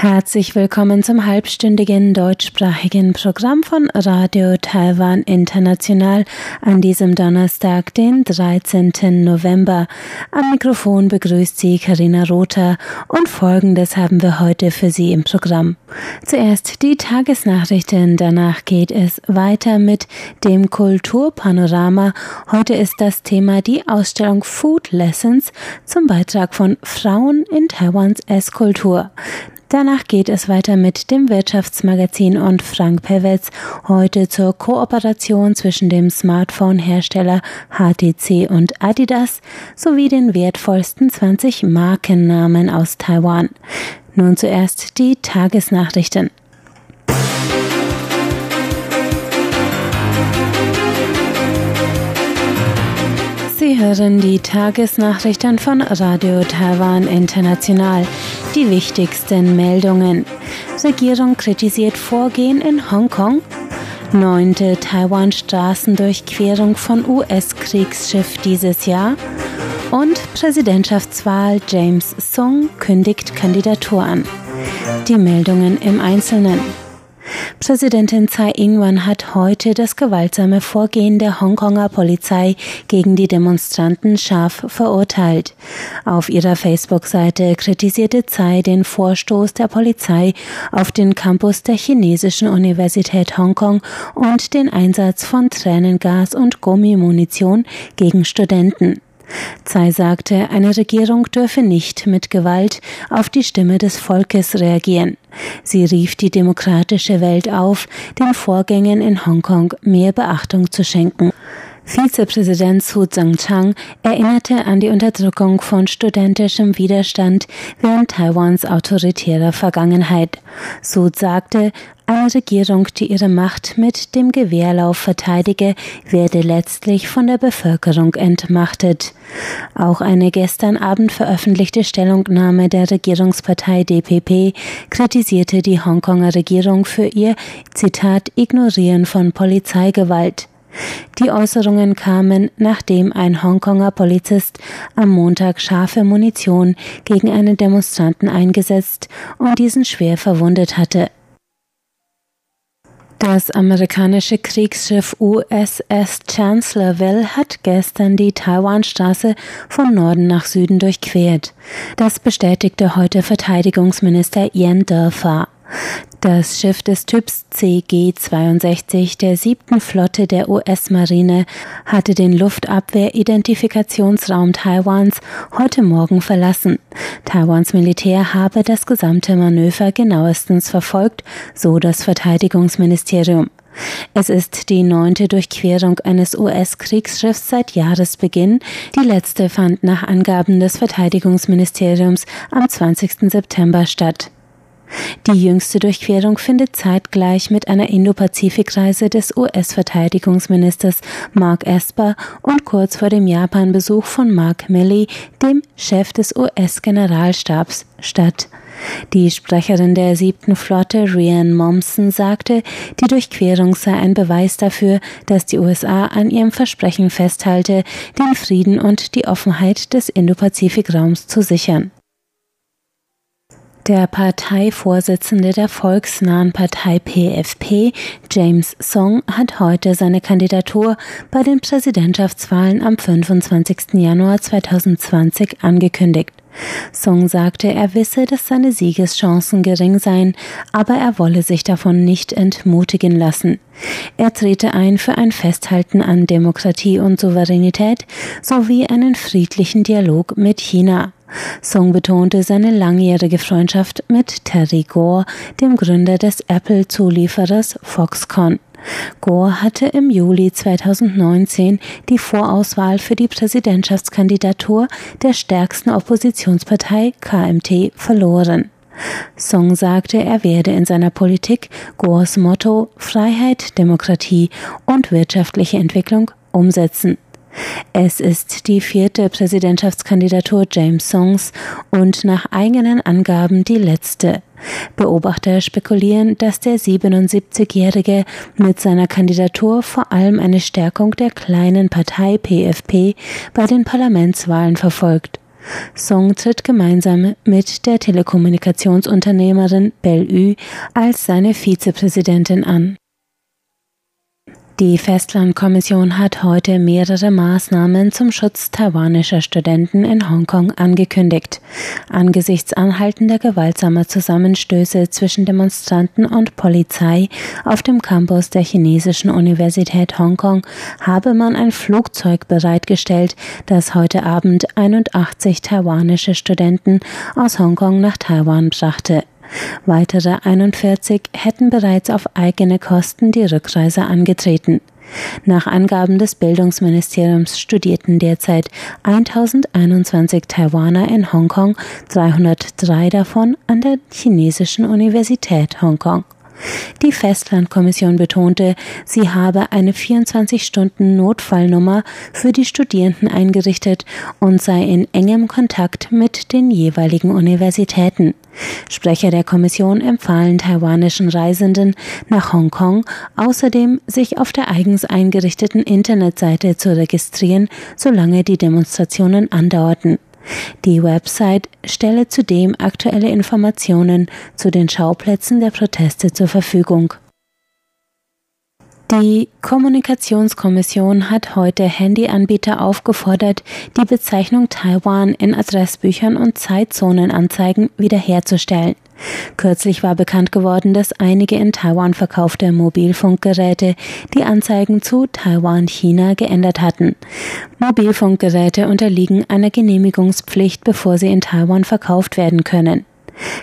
Herzlich willkommen zum halbstündigen deutschsprachigen Programm von Radio Taiwan International an diesem Donnerstag, den 13. November. Am Mikrofon begrüßt Sie Karina Rother und Folgendes haben wir heute für Sie im Programm. Zuerst die Tagesnachrichten, danach geht es weiter mit dem Kulturpanorama. Heute ist das Thema die Ausstellung Food Lessons zum Beitrag von Frauen in Taiwans Esskultur. Danach geht es weiter mit dem Wirtschaftsmagazin und Frank Pewitz heute zur Kooperation zwischen dem Smartphone-Hersteller HTC und Adidas sowie den wertvollsten 20 Markennamen aus Taiwan. Nun zuerst die Tagesnachrichten. Sie hören die Tagesnachrichten von Radio Taiwan International. Die wichtigsten Meldungen. Regierung kritisiert Vorgehen in Hongkong. Neunte Taiwan-Straßendurchquerung von US-Kriegsschiff dieses Jahr. Und Präsidentschaftswahl James Song kündigt Kandidatur an. Die Meldungen im Einzelnen. Präsidentin Tsai Ing-wen hat heute das gewaltsame Vorgehen der Hongkonger Polizei gegen die Demonstranten scharf verurteilt. Auf ihrer Facebook-Seite kritisierte Tsai den Vorstoß der Polizei auf den Campus der chinesischen Universität Hongkong und den Einsatz von Tränengas und Gummimunition gegen Studenten. Tsai sagte, eine Regierung dürfe nicht mit Gewalt auf die Stimme des Volkes reagieren. Sie rief die demokratische Welt auf, den Vorgängen in Hongkong mehr Beachtung zu schenken. Vizepräsident Su Tseng-Chang erinnerte an die Unterdrückung von studentischem Widerstand während Taiwans autoritärer Vergangenheit. Su sagte, eine Regierung, die ihre Macht mit dem Gewehrlauf verteidige, werde letztlich von der Bevölkerung entmachtet. Auch eine gestern Abend veröffentlichte Stellungnahme der Regierungspartei DPP kritisierte die Hongkonger Regierung für ihr, Zitat, Ignorieren von Polizeigewalt. Die Äußerungen kamen, nachdem ein Hongkonger Polizist am Montag scharfe Munition gegen einen Demonstranten eingesetzt und diesen schwer verwundet hatte. Das amerikanische Kriegsschiff USS Chancellorville hat gestern die Taiwanstraße von Norden nach Süden durchquert. Das bestätigte heute Verteidigungsminister Ian Dörfer. Das Schiff des Typs CG-62 der siebten Flotte der US-Marine hatte den Luftabwehr-Identifikationsraum Taiwans heute Morgen verlassen. Taiwans Militär habe das gesamte Manöver genauestens verfolgt, so das Verteidigungsministerium. Es ist die neunte Durchquerung eines US-Kriegsschiffs seit Jahresbeginn. Die letzte fand nach Angaben des Verteidigungsministeriums am 20. September statt. Die jüngste Durchquerung findet zeitgleich mit einer Indo-Pazifik-Reise des US-Verteidigungsministers Mark Esper und kurz vor dem Japan-Besuch von Mark Milley, dem Chef des US-Generalstabs, statt. Die Sprecherin der siebten Flotte, Rhian Momsen, sagte, die Durchquerung sei ein Beweis dafür, dass die USA an ihrem Versprechen festhalte, den Frieden und die Offenheit des Indo-Pazifik-Raums zu sichern. Der Parteivorsitzende der volksnahen Partei PFP, James Song, hat heute seine Kandidatur bei den Präsidentschaftswahlen am 25. Januar 2020 angekündigt. Song sagte, er wisse, dass seine Siegeschancen gering seien, aber er wolle sich davon nicht entmutigen lassen. Er trete ein für ein Festhalten an Demokratie und Souveränität sowie einen friedlichen Dialog mit China. Song betonte seine langjährige Freundschaft mit Terry Gore, dem Gründer des Apple-Zulieferers Foxconn. Gore hatte im Juli 2019 die Vorauswahl für die Präsidentschaftskandidatur der stärksten Oppositionspartei KMT verloren. Song sagte, er werde in seiner Politik Gores Motto Freiheit, Demokratie und wirtschaftliche Entwicklung umsetzen. Es ist die vierte Präsidentschaftskandidatur James Songs und nach eigenen Angaben die letzte. Beobachter spekulieren, dass der 77-Jährige mit seiner Kandidatur vor allem eine Stärkung der kleinen Partei PFP bei den Parlamentswahlen verfolgt. Song tritt gemeinsam mit der Telekommunikationsunternehmerin Bell Ü als seine Vizepräsidentin an. Die Festlandkommission hat heute mehrere Maßnahmen zum Schutz taiwanischer Studenten in Hongkong angekündigt. Angesichts anhaltender gewaltsamer Zusammenstöße zwischen Demonstranten und Polizei auf dem Campus der chinesischen Universität Hongkong habe man ein Flugzeug bereitgestellt, das heute Abend 81 taiwanische Studenten aus Hongkong nach Taiwan brachte. Weitere 41 hätten bereits auf eigene Kosten die Rückreise angetreten. Nach Angaben des Bildungsministeriums studierten derzeit 1021 Taiwaner in Hongkong, 303 davon an der chinesischen Universität Hongkong. Die Festlandkommission betonte, sie habe eine 24-Stunden-Notfallnummer für die Studierenden eingerichtet und sei in engem Kontakt mit den jeweiligen Universitäten. Sprecher der Kommission empfahlen taiwanischen Reisenden nach Hongkong außerdem, sich auf der eigens eingerichteten Internetseite zu registrieren, solange die Demonstrationen andauerten. Die Website stelle zudem aktuelle Informationen zu den Schauplätzen der Proteste zur Verfügung. Die Kommunikationskommission hat heute Handyanbieter aufgefordert, die Bezeichnung Taiwan in Adressbüchern und Zeitzonenanzeigen wiederherzustellen. Kürzlich war bekannt geworden, dass einige in Taiwan verkaufte Mobilfunkgeräte die Anzeigen zu Taiwan China geändert hatten. Mobilfunkgeräte unterliegen einer Genehmigungspflicht, bevor sie in Taiwan verkauft werden können.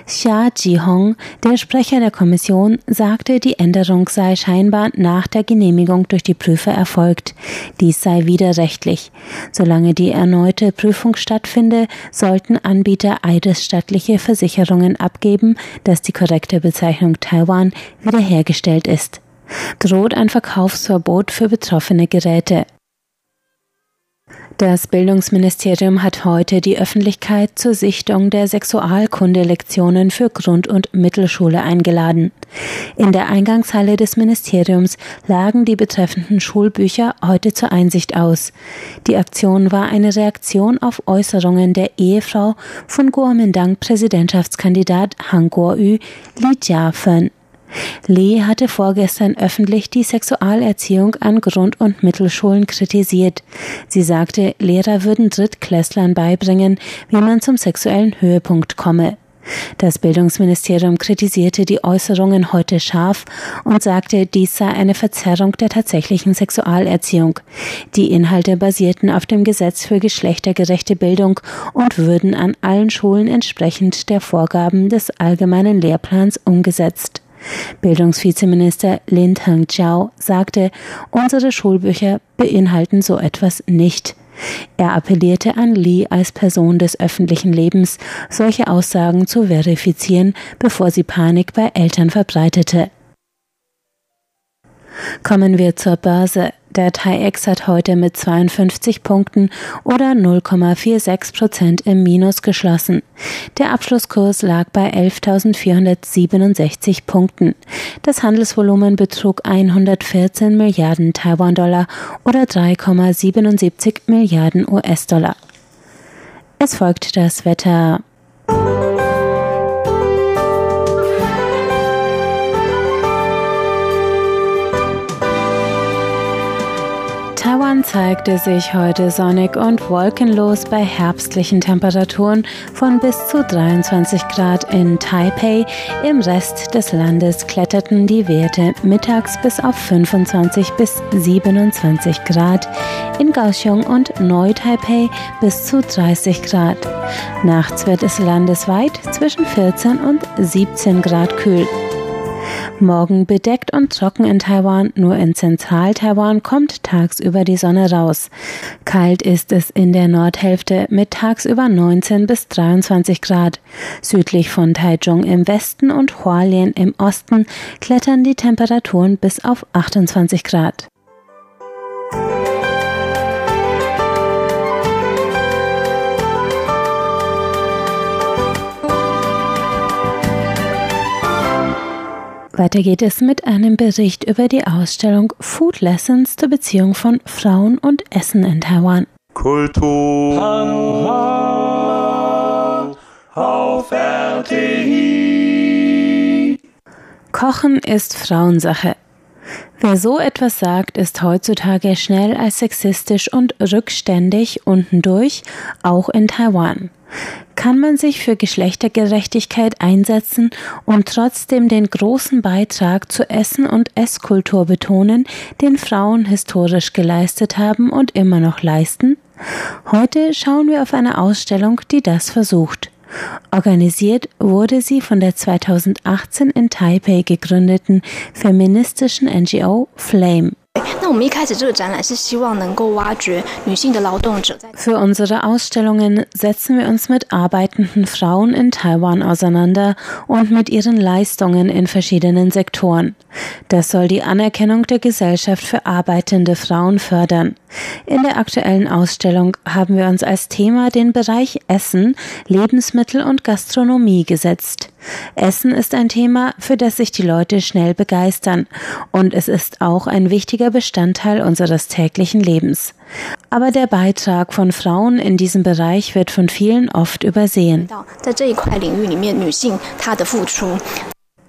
Xia Jihong, der Sprecher der Kommission, sagte, die Änderung sei scheinbar nach der Genehmigung durch die Prüfer erfolgt. Dies sei widerrechtlich. Solange die erneute Prüfung stattfinde, sollten Anbieter eidesstattliche Versicherungen abgeben, dass die korrekte Bezeichnung Taiwan wiederhergestellt ist. Droht ein Verkaufsverbot für betroffene Geräte. Das Bildungsministerium hat heute die Öffentlichkeit zur Sichtung der Sexualkundelektionen für Grund- und Mittelschule eingeladen. In der Eingangshalle des Ministeriums lagen die betreffenden Schulbücher heute zur Einsicht aus. Die Aktion war eine Reaktion auf Äußerungen der Ehefrau von Kuomintang Präsidentschaftskandidat Han Kuo-yu, Li Jiafen. Lee hatte vorgestern öffentlich die Sexualerziehung an Grund- und Mittelschulen kritisiert. Sie sagte, Lehrer würden Drittklässlern beibringen, wie man zum sexuellen Höhepunkt komme. Das Bildungsministerium kritisierte die Äußerungen heute scharf und sagte, dies sei eine Verzerrung der tatsächlichen Sexualerziehung. Die Inhalte basierten auf dem Gesetz für geschlechtergerechte Bildung und würden an allen Schulen entsprechend der Vorgaben des allgemeinen Lehrplans umgesetzt. Bildungsvizeminister Lin Heng-Jiao sagte, unsere Schulbücher beinhalten so etwas nicht. Er appellierte an Li als Person des öffentlichen Lebens, solche Aussagen zu verifizieren, bevor sie Panik bei Eltern verbreitete. Kommen wir zur Börse. Der TAIEX hat heute mit 52 Punkten oder 0,46 Prozent im Minus geschlossen. Der Abschlusskurs lag bei 11.467 Punkten. Das Handelsvolumen betrug 114 Milliarden Taiwan-Dollar oder 3,77 Milliarden US-Dollar. Es folgt das Wetter. Taiwan zeigte sich heute sonnig und wolkenlos bei herbstlichen Temperaturen von bis zu 23 Grad in Taipei. Im Rest des Landes kletterten die Werte mittags bis auf 25 bis 27 Grad. In Kaohsiung und Neu-Taipei bis zu 30 Grad. Nachts wird es landesweit zwischen 14 und 17 Grad kühl. Morgen bedeckt und trocken in Taiwan, nur in Zentral-Taiwan kommt tagsüber die Sonne raus. Kalt ist es in der Nordhälfte mit tagsüber 19 bis 23 Grad. Südlich von Taichung im Westen und Hualien im Osten klettern die Temperaturen bis auf 28 Grad. Weiter geht es mit einem Bericht über die Ausstellung Food Lessons zur Beziehung von Frauen und Essen in Taiwan. Kultur auf RTI. Kochen ist Frauensache. Wer so etwas sagt, ist heutzutage schnell als sexistisch und rückständig unten durch, auch in Taiwan. Kann man sich für Geschlechtergerechtigkeit einsetzen und trotzdem den großen Beitrag zu Essen und Esskultur betonen, den Frauen historisch geleistet haben und immer noch leisten? Heute schauen wir auf eine Ausstellung, die das versucht. Organisiert wurde sie von der 2018 in Taipei gegründeten feministischen NGO Flame. Für unsere Ausstellungen setzen wir uns mit arbeitenden Frauen in Taiwan auseinander und mit ihren Leistungen in verschiedenen Sektoren. Das soll die Anerkennung der Gesellschaft für arbeitende Frauen fördern. In der aktuellen Ausstellung haben wir uns als Thema den Bereich Essen, Lebensmittel und Gastronomie gesetzt. Essen ist ein Thema, für das sich die Leute schnell begeistern und es ist auch ein wichtiger Bestandteil unseres täglichen Lebens. Aber der Beitrag von Frauen in diesem Bereich wird von vielen oft übersehen.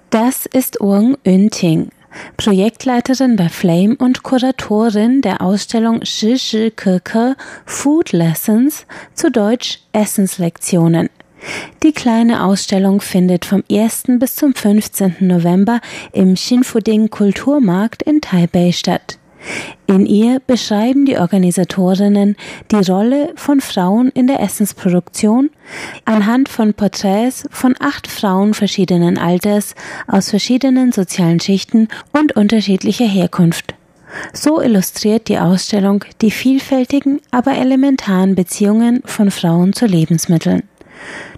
Das ist Ung Yunting. Projektleiterin bei Flame und Kuratorin der Ausstellung Shi Shi Ke Ke Food Lessons, zu Deutsch Essenslektionen. Die kleine Ausstellung findet vom 1. bis zum 15. November im Shinfuding Kulturmarkt in Taipei statt. In ihr beschreiben die Organisatorinnen die Rolle von Frauen in der Essensproduktion anhand von Porträts von acht Frauen verschiedenen Alters aus verschiedenen sozialen Schichten und unterschiedlicher Herkunft. So illustriert die Ausstellung die vielfältigen, aber elementaren Beziehungen von Frauen zu Lebensmitteln.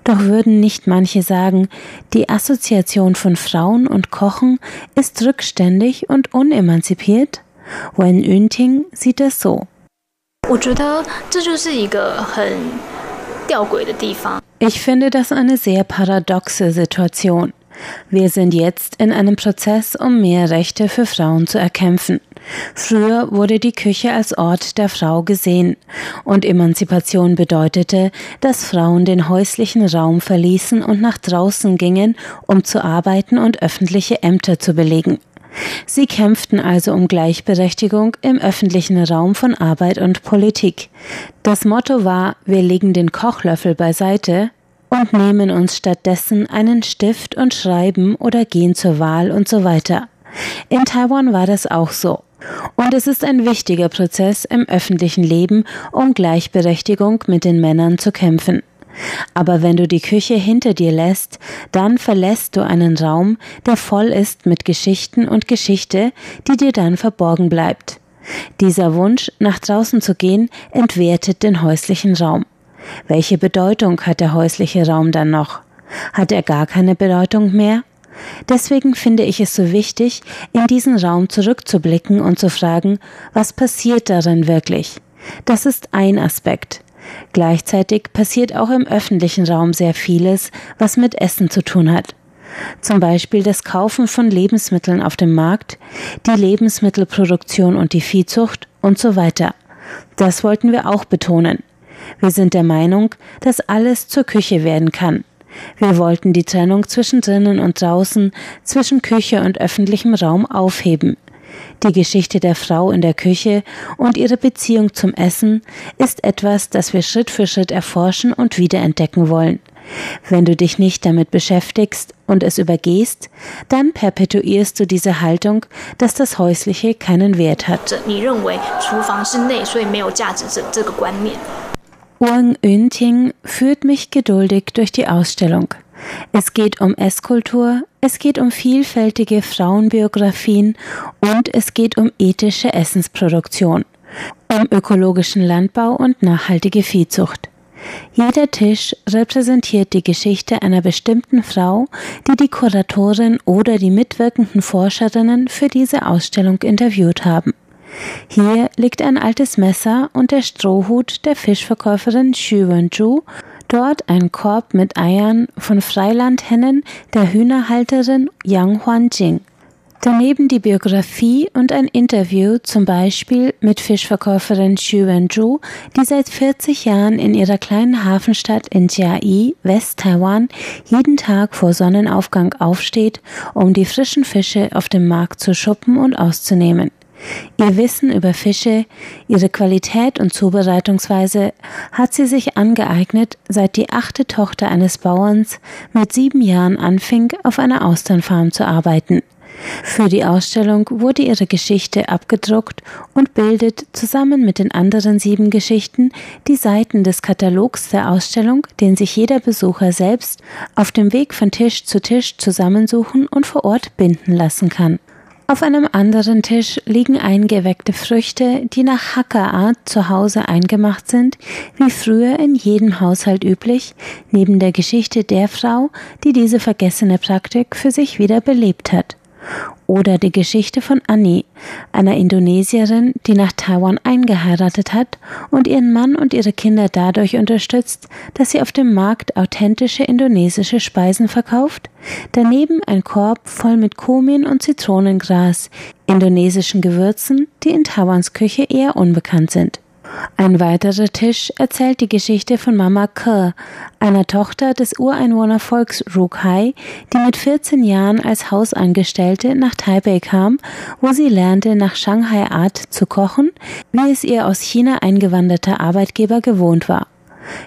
Doch würden nicht manche sagen, die Assoziation von Frauen und Kochen ist rückständig und unemanzipiert? Wen Yunting sieht es so. Ich finde das eine sehr paradoxe Situation. Wir sind jetzt in einem Prozess, um mehr Rechte für Frauen zu erkämpfen. Früher wurde die Küche als Ort der Frau gesehen, und Emanzipation bedeutete, dass Frauen den häuslichen Raum verließen und nach draußen gingen, um zu arbeiten und öffentliche Ämter zu belegen. Sie kämpften also um Gleichberechtigung im öffentlichen Raum von Arbeit und Politik. Das Motto war, wir legen den Kochlöffel beiseite und nehmen uns stattdessen einen Stift und schreiben oder gehen zur Wahl und so weiter. In Taiwan war das auch so. Und es ist ein wichtiger Prozess im öffentlichen Leben, um Gleichberechtigung mit den Männern zu kämpfen. Aber wenn du die Küche hinter dir lässt, dann verlässt du einen Raum, der voll ist mit Geschichten und Geschichte, die dir dann verborgen bleibt. Dieser Wunsch, nach draußen zu gehen, entwertet den häuslichen Raum. Welche Bedeutung hat der häusliche Raum dann noch? Hat er gar keine Bedeutung mehr? Deswegen finde ich es so wichtig, in diesen Raum zurückzublicken und zu fragen, was passiert darin wirklich? Das ist ein Aspekt. Gleichzeitig passiert auch im öffentlichen Raum sehr vieles, was mit Essen zu tun hat. Zum Beispiel das Kaufen von Lebensmitteln auf dem Markt, die Lebensmittelproduktion und die Viehzucht und so weiter. Das wollten wir auch betonen. Wir sind der Meinung, dass alles zur Küche werden kann. Wir wollten die Trennung zwischen drinnen und draußen, zwischen Küche und öffentlichem Raum aufheben. Die Geschichte der Frau in der Küche und ihre Beziehung zum Essen ist etwas, das wir Schritt für Schritt erforschen und wiederentdecken wollen. Wenn du dich nicht damit beschäftigst und es übergehst, dann perpetuierst du diese Haltung, dass das Häusliche keinen Wert hat. Wang Yunting führt mich geduldig durch die Ausstellung. Es geht um Esskultur, es geht um vielfältige Frauenbiografien und es geht um ethische Essensproduktion, um ökologischen Landbau und nachhaltige Viehzucht. Jeder Tisch repräsentiert die Geschichte einer bestimmten Frau, die die Kuratorin oder die mitwirkenden Forscherinnen für diese Ausstellung interviewt haben. Hier liegt ein altes Messer und der Strohhut der Fischverkäuferin Xu Wenju, dort ein Korb mit Eiern von Freilandhennen der Hühnerhalterin Yang Huanjing. Daneben die Biografie und ein Interview zum Beispiel mit Fischverkäuferin Xu Wenju, die seit 40 Jahren in ihrer kleinen Hafenstadt in Jiayi, West-Taiwan, jeden Tag vor Sonnenaufgang aufsteht, um die frischen Fische auf dem Markt zu schuppen und auszunehmen. Ihr Wissen über Fische, ihre Qualität und Zubereitungsweise hat sie sich angeeignet, seit die achte Tochter eines Bauerns mit sieben Jahren anfing, auf einer Austernfarm zu arbeiten. Für die Ausstellung wurde ihre Geschichte abgedruckt und bildet zusammen mit den anderen sieben Geschichten die Seiten des Katalogs der Ausstellung, den sich jeder Besucher selbst auf dem Weg von Tisch zu Tisch zusammensuchen und vor Ort binden lassen kann. Auf einem anderen Tisch liegen eingeweckte Früchte, die nach Hackerart zu Hause eingemacht sind, wie früher in jedem Haushalt üblich, neben der Geschichte der Frau, die diese vergessene Praktik für sich wieder belebt hat. Oder die Geschichte von Annie, einer Indonesierin, die nach Taiwan eingeheiratet hat und ihren Mann und ihre Kinder dadurch unterstützt, dass sie auf dem Markt authentische indonesische Speisen verkauft, daneben ein Korb voll mit Komin und Zitronengras, indonesischen Gewürzen, die in Taiwans Küche eher unbekannt sind. Ein weiterer Tisch erzählt die Geschichte von Mama Ke, einer Tochter des Ureinwohnervolks Rukai, die mit 14 Jahren als Hausangestellte nach Taipei kam, wo sie lernte, nach Shanghai-Art zu kochen, wie es ihr aus China eingewanderter Arbeitgeber gewohnt war.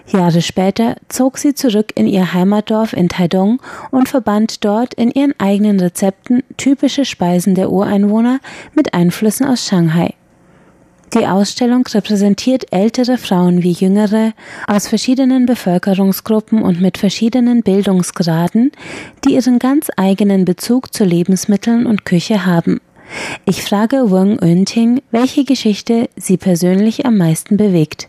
Jahre später zog sie zurück in ihr Heimatdorf in Taidong und verband dort in ihren eigenen Rezepten typische Speisen der Ureinwohner mit Einflüssen aus Shanghai. Die Ausstellung repräsentiert ältere Frauen wie jüngere aus verschiedenen Bevölkerungsgruppen und mit verschiedenen Bildungsgraden, die ihren ganz eigenen Bezug zu Lebensmitteln und Küche haben. Ich frage Weng Önting, welche Geschichte sie persönlich am meisten bewegt.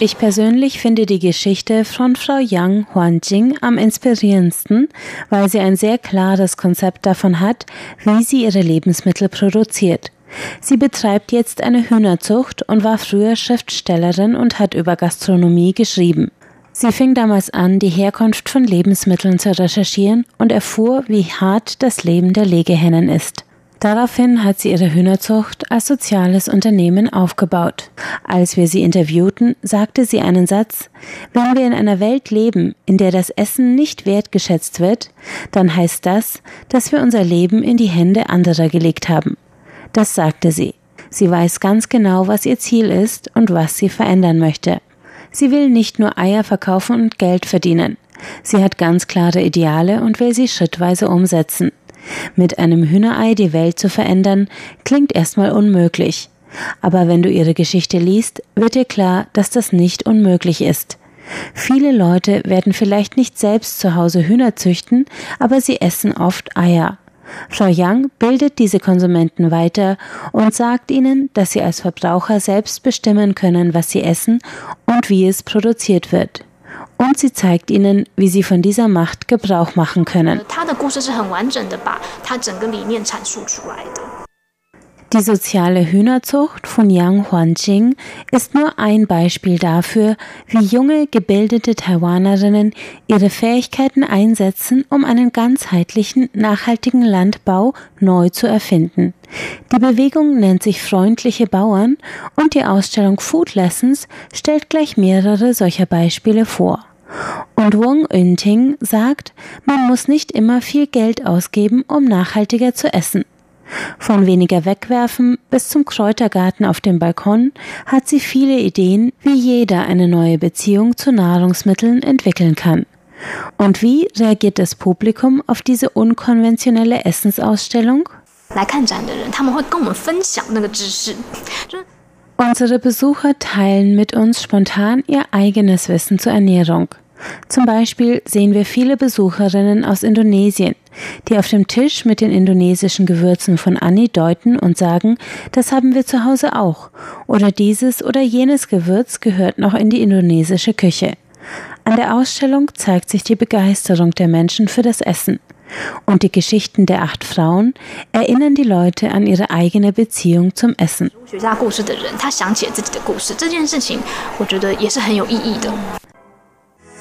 Ich persönlich finde die Geschichte von Frau Yang Huanjing am inspirierendsten, weil sie ein sehr klares Konzept davon hat, wie sie ihre Lebensmittel produziert. Sie betreibt jetzt eine Hühnerzucht und war früher Schriftstellerin und hat über Gastronomie geschrieben. Sie fing damals an, die Herkunft von Lebensmitteln zu recherchieren und erfuhr, wie hart das Leben der Legehennen ist. Daraufhin hat sie ihre Hühnerzucht als soziales Unternehmen aufgebaut. Als wir sie interviewten, sagte sie einen Satz, wenn wir in einer Welt leben, in der das Essen nicht wertgeschätzt wird, dann heißt das, dass wir unser Leben in die Hände anderer gelegt haben. Das sagte sie. Sie weiß ganz genau, was ihr Ziel ist und was sie verändern möchte. Sie will nicht nur Eier verkaufen und Geld verdienen. Sie hat ganz klare Ideale und will sie schrittweise umsetzen. Mit einem Hühnerei die Welt zu verändern, klingt erstmal unmöglich. Aber wenn du ihre Geschichte liest, wird dir klar, dass das nicht unmöglich ist. Viele Leute werden vielleicht nicht selbst zu Hause Hühner züchten, aber sie essen oft Eier. Frau Yang bildet diese Konsumenten weiter und sagt ihnen, dass sie als Verbraucher selbst bestimmen können, was sie essen und wie es produziert wird und sie zeigt ihnen, wie sie von dieser Macht Gebrauch machen können. Die soziale Hühnerzucht von Yang Huanjing ist nur ein Beispiel dafür, wie junge, gebildete Taiwanerinnen ihre Fähigkeiten einsetzen, um einen ganzheitlichen, nachhaltigen Landbau neu zu erfinden. Die Bewegung nennt sich Freundliche Bauern und die Ausstellung Food Lessons stellt gleich mehrere solcher Beispiele vor. Und Wong Yunting sagt, man muss nicht immer viel Geld ausgeben, um nachhaltiger zu essen. Von weniger wegwerfen bis zum Kräutergarten auf dem Balkon hat sie viele Ideen, wie jeder eine neue Beziehung zu Nahrungsmitteln entwickeln kann. Und wie reagiert das Publikum auf diese unkonventionelle Essensausstellung? Unsere Besucher teilen mit uns spontan ihr eigenes Wissen zur Ernährung. Zum Beispiel sehen wir viele Besucherinnen aus Indonesien, die auf dem Tisch mit den indonesischen Gewürzen von Anni deuten und sagen, das haben wir zu Hause auch, oder dieses oder jenes Gewürz gehört noch in die indonesische Küche. An der Ausstellung zeigt sich die Begeisterung der Menschen für das Essen. Und die Geschichten der acht Frauen erinnern die Leute an ihre eigene Beziehung zum Essen.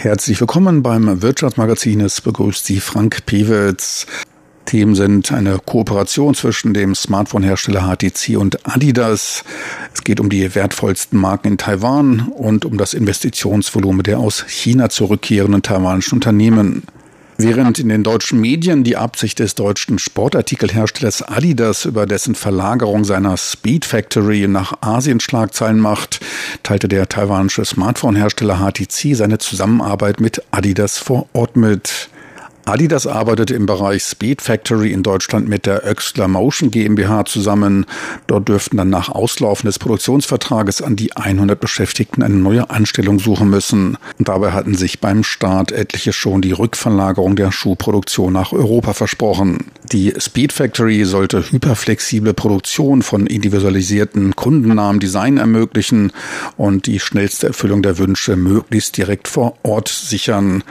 Herzlich willkommen beim Wirtschaftsmagazin. Es begrüßt Sie Frank Pewitz. Themen sind eine Kooperation zwischen dem Smartphone-Hersteller HTC und Adidas. Es geht um die wertvollsten Marken in Taiwan und um das Investitionsvolumen der aus China zurückkehrenden taiwanischen Unternehmen. Während in den deutschen Medien die Absicht des deutschen Sportartikelherstellers Adidas über dessen Verlagerung seiner Speed Factory nach Asien Schlagzeilen macht, teilte der taiwanische Smartphone-Hersteller HTC seine Zusammenarbeit mit Adidas vor Ort mit. Adidas arbeitet im Bereich Speed Factory in Deutschland mit der Oexler Motion GmbH zusammen. Dort dürften dann nach Auslaufen des Produktionsvertrages an die 100 Beschäftigten eine neue Anstellung suchen müssen. Und dabei hatten sich beim Start etliche schon die Rückverlagerung der Schuhproduktion nach Europa versprochen. Die Speed Factory sollte hyperflexible Produktion von individualisierten kundennahen Design ermöglichen und die schnellste Erfüllung der Wünsche möglichst direkt vor Ort sichern.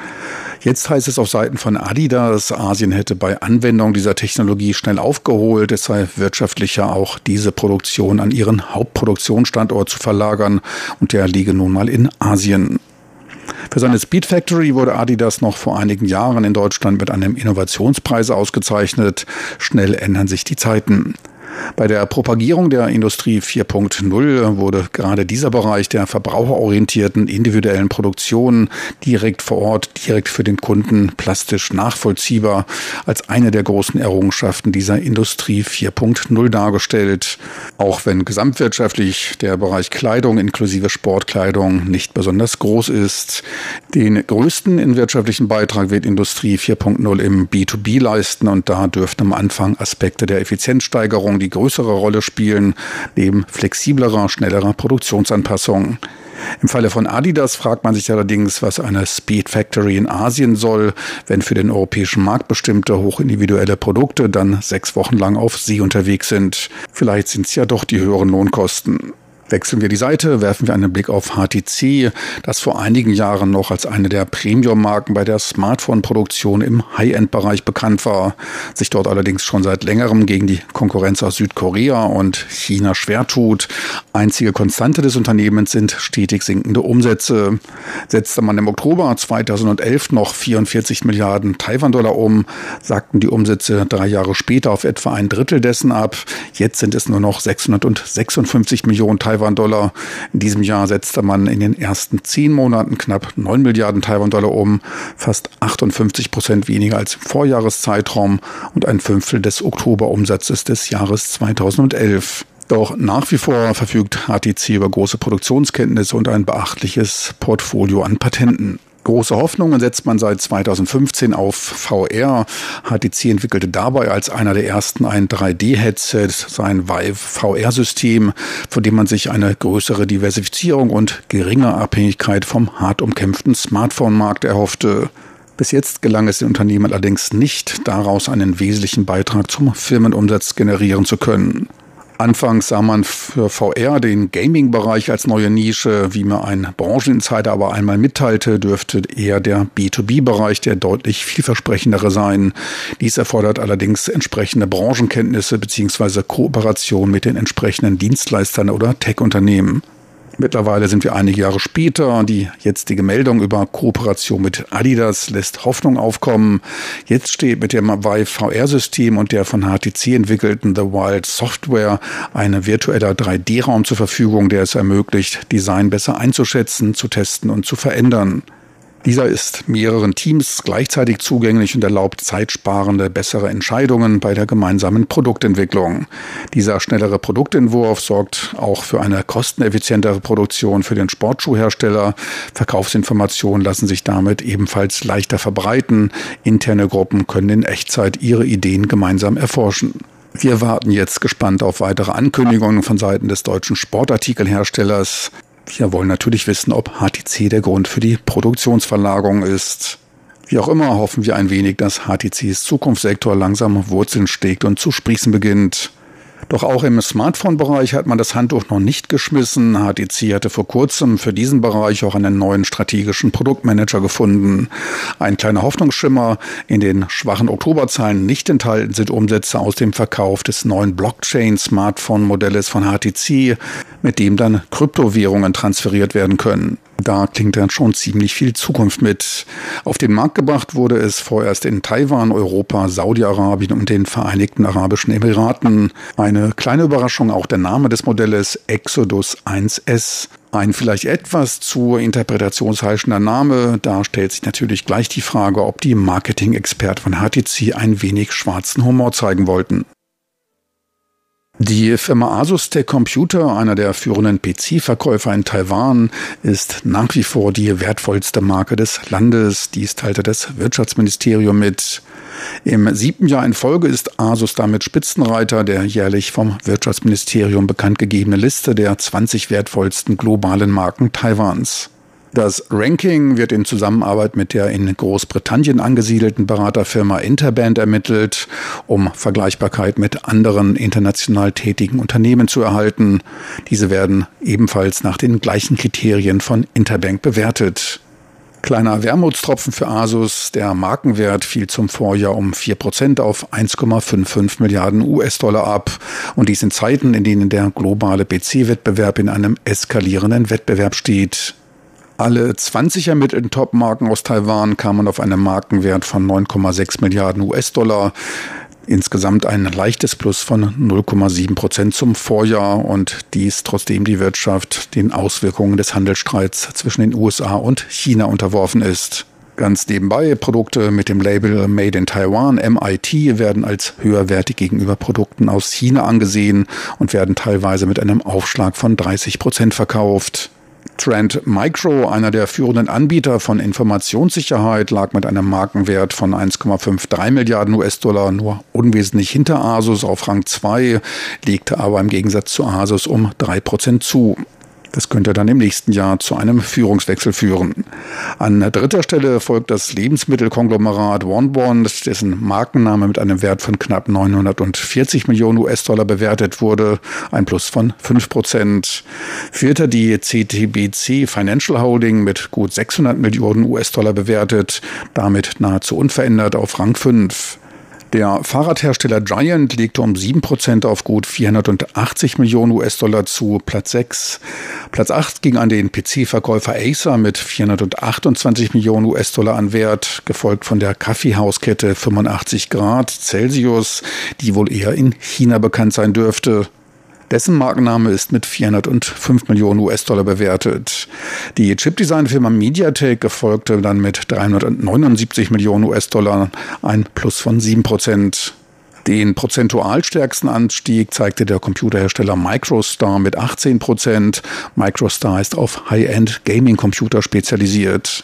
Jetzt heißt es auf Seiten von Adidas, Asien hätte bei Anwendung dieser Technologie schnell aufgeholt. Es sei wirtschaftlicher, auch diese Produktion an ihren Hauptproduktionsstandort zu verlagern. Und der liege nun mal in Asien. Für seine Speed Factory wurde Adidas noch vor einigen Jahren in Deutschland mit einem Innovationspreis ausgezeichnet. Schnell ändern sich die Zeiten. Bei der Propagierung der Industrie 4.0 wurde gerade dieser Bereich der verbraucherorientierten individuellen Produktion direkt vor Ort, direkt für den Kunden plastisch nachvollziehbar als eine der großen Errungenschaften dieser Industrie 4.0 dargestellt. Auch wenn gesamtwirtschaftlich der Bereich Kleidung inklusive Sportkleidung nicht besonders groß ist. Den größten in wirtschaftlichen Beitrag wird Industrie 4.0 im B2B leisten und da dürften am Anfang Aspekte der Effizienzsteigerung, die die größere Rolle spielen, neben flexiblerer, schnellerer Produktionsanpassungen. Im Falle von Adidas fragt man sich allerdings, was eine Speed Factory in Asien soll, wenn für den europäischen Markt bestimmte hochindividuelle Produkte dann sechs Wochen lang auf See unterwegs sind. Vielleicht sind es ja doch die höheren Lohnkosten. Wechseln wir die Seite, werfen wir einen Blick auf HTC, das vor einigen Jahren noch als eine der Premium-Marken bei der Smartphone-Produktion im High-End-Bereich bekannt war, sich dort allerdings schon seit längerem gegen die Konkurrenz aus Südkorea und China schwer tut. Einzige Konstante des Unternehmens sind stetig sinkende Umsätze. Setzte man im Oktober 2011 noch 44 Milliarden Taiwan-Dollar um, sagten die Umsätze drei Jahre später auf etwa ein Drittel dessen ab. Jetzt sind es nur noch 656 Millionen Taiwan Taiwan-Dollar. In diesem Jahr setzte man in den ersten zehn Monaten knapp 9 Milliarden Taiwan-Dollar um, fast 58 Prozent weniger als im Vorjahreszeitraum und ein Fünftel des Oktoberumsatzes des Jahres 2011. Doch nach wie vor verfügt HTC über große Produktionskenntnisse und ein beachtliches Portfolio an Patenten. Große Hoffnungen setzt man seit 2015 auf VR. HTC entwickelte dabei als einer der ersten ein 3D-Headset, sein Vive VR-System, von dem man sich eine größere Diversifizierung und geringe Abhängigkeit vom hart umkämpften Smartphone-Markt erhoffte. Bis jetzt gelang es den Unternehmen allerdings nicht, daraus einen wesentlichen Beitrag zum Firmenumsatz generieren zu können. Anfangs sah man für VR den Gaming-Bereich als neue Nische. Wie mir ein Brancheninsider aber einmal mitteilte, dürfte eher der B2B-Bereich der deutlich vielversprechendere sein. Dies erfordert allerdings entsprechende Branchenkenntnisse bzw. Kooperation mit den entsprechenden Dienstleistern oder Tech-Unternehmen. Mittlerweile sind wir einige Jahre später. Die jetzige Meldung über Kooperation mit Adidas lässt Hoffnung aufkommen. Jetzt steht mit dem Vive VR-System und der von HTC entwickelten The Wild Software ein virtueller 3D-Raum zur Verfügung, der es ermöglicht, Design besser einzuschätzen, zu testen und zu verändern. Dieser ist mehreren Teams gleichzeitig zugänglich und erlaubt zeitsparende, bessere Entscheidungen bei der gemeinsamen Produktentwicklung. Dieser schnellere Produktentwurf sorgt auch für eine kosteneffizientere Produktion für den Sportschuhhersteller. Verkaufsinformationen lassen sich damit ebenfalls leichter verbreiten. Interne Gruppen können in Echtzeit ihre Ideen gemeinsam erforschen. Wir warten jetzt gespannt auf weitere Ankündigungen von Seiten des deutschen Sportartikelherstellers. Wir wollen natürlich wissen, ob HTC der Grund für die Produktionsverlagerung ist. Wie auch immer hoffen wir ein wenig, dass HTCs Zukunftssektor langsam Wurzeln steckt und zu sprießen beginnt. Doch auch im Smartphone-Bereich hat man das Handtuch noch nicht geschmissen. HTC hatte vor kurzem für diesen Bereich auch einen neuen strategischen Produktmanager gefunden. Ein kleiner Hoffnungsschimmer. In den schwachen Oktoberzahlen nicht enthalten sind Umsätze aus dem Verkauf des neuen Blockchain-Smartphone-Modells von HTC, mit dem dann Kryptowährungen transferiert werden können. Da klingt dann schon ziemlich viel Zukunft mit. Auf den Markt gebracht wurde es vorerst in Taiwan, Europa, Saudi-Arabien und den Vereinigten Arabischen Emiraten. Eine kleine Überraschung auch der Name des Modells Exodus 1S. Ein vielleicht etwas zu interpretationsheischender Name. Da stellt sich natürlich gleich die Frage, ob die Marketing-Experten von HTC ein wenig schwarzen Humor zeigen wollten. Die Firma Asus Tech Computer, einer der führenden PC-Verkäufer in Taiwan, ist nach wie vor die wertvollste Marke des Landes. Dies teilte das Wirtschaftsministerium mit. Im siebten Jahr in Folge ist Asus damit Spitzenreiter der jährlich vom Wirtschaftsministerium bekannt gegebene Liste der 20 wertvollsten globalen Marken Taiwans. Das Ranking wird in Zusammenarbeit mit der in Großbritannien angesiedelten Beraterfirma Interband ermittelt, um Vergleichbarkeit mit anderen international tätigen Unternehmen zu erhalten. Diese werden ebenfalls nach den gleichen Kriterien von Interbank bewertet. Kleiner Wermutstropfen für Asus. Der Markenwert fiel zum Vorjahr um 4% auf 1,55 Milliarden US-Dollar ab. Und dies in Zeiten, in denen der globale PC-Wettbewerb in einem eskalierenden Wettbewerb steht. Alle 20 ermittelten Top-Marken aus Taiwan kamen auf einen Markenwert von 9,6 Milliarden US-Dollar. Insgesamt ein leichtes Plus von 0,7 Prozent zum Vorjahr und dies trotzdem die Wirtschaft den Auswirkungen des Handelsstreits zwischen den USA und China unterworfen ist. Ganz nebenbei, Produkte mit dem Label Made in Taiwan, MIT, werden als höherwertig gegenüber Produkten aus China angesehen und werden teilweise mit einem Aufschlag von 30 Prozent verkauft. Trend Micro, einer der führenden Anbieter von Informationssicherheit, lag mit einem Markenwert von 1,53 Milliarden US-Dollar nur unwesentlich hinter Asus auf Rang 2, legte aber im Gegensatz zu Asus um 3% zu. Das könnte dann im nächsten Jahr zu einem Führungswechsel führen. An dritter Stelle folgt das Lebensmittelkonglomerat OneBond, dessen Markenname mit einem Wert von knapp 940 Millionen US-Dollar bewertet wurde, ein Plus von 5 Prozent. Vierter die CTBC Financial Holding mit gut 600 Millionen US-Dollar bewertet, damit nahezu unverändert auf Rang 5. Der Fahrradhersteller Giant legte um 7% auf gut 480 Millionen US-Dollar zu Platz 6. Platz 8 ging an den PC-Verkäufer Acer mit 428 Millionen US-Dollar an Wert, gefolgt von der Kaffeehauskette 85 Grad Celsius, die wohl eher in China bekannt sein dürfte. Dessen Markenname ist mit 405 Millionen US-Dollar bewertet. Die Chipdesign-Firma MediaTek erfolgte dann mit 379 Millionen US-Dollar, ein Plus von 7 Prozent. Den prozentual stärksten Anstieg zeigte der Computerhersteller Microstar mit 18 Prozent. Microstar ist auf High-End Gaming-Computer spezialisiert.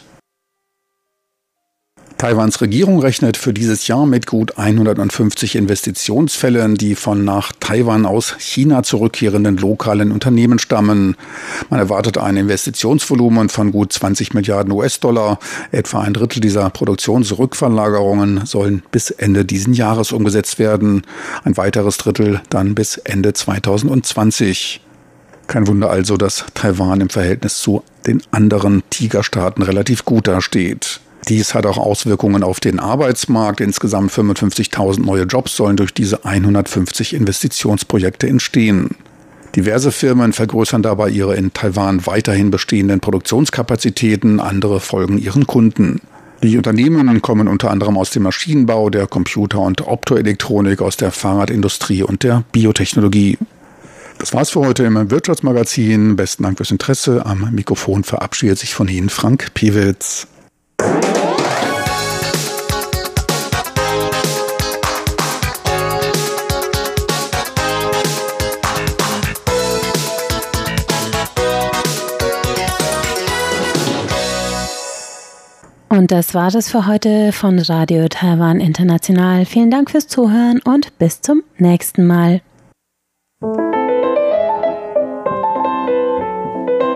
Taiwans Regierung rechnet für dieses Jahr mit gut 150 Investitionsfällen, die von nach Taiwan aus China zurückkehrenden lokalen Unternehmen stammen. Man erwartet ein Investitionsvolumen von gut 20 Milliarden US-Dollar. Etwa ein Drittel dieser Produktionsrückverlagerungen sollen bis Ende diesen Jahres umgesetzt werden. Ein weiteres Drittel dann bis Ende 2020. Kein Wunder also, dass Taiwan im Verhältnis zu den anderen Tigerstaaten relativ gut dasteht. Dies hat auch Auswirkungen auf den Arbeitsmarkt. Insgesamt 55.000 neue Jobs sollen durch diese 150 Investitionsprojekte entstehen. Diverse Firmen vergrößern dabei ihre in Taiwan weiterhin bestehenden Produktionskapazitäten, andere folgen ihren Kunden. Die Unternehmen kommen unter anderem aus dem Maschinenbau, der Computer- und Optoelektronik, aus der Fahrradindustrie und der Biotechnologie. Das war's für heute im Wirtschaftsmagazin. Besten Dank fürs Interesse. Am Mikrofon verabschiedet sich von Ihnen Frank Pewitz. Und das war es für heute von Radio Taiwan International. Vielen Dank fürs Zuhören und bis zum nächsten Mal.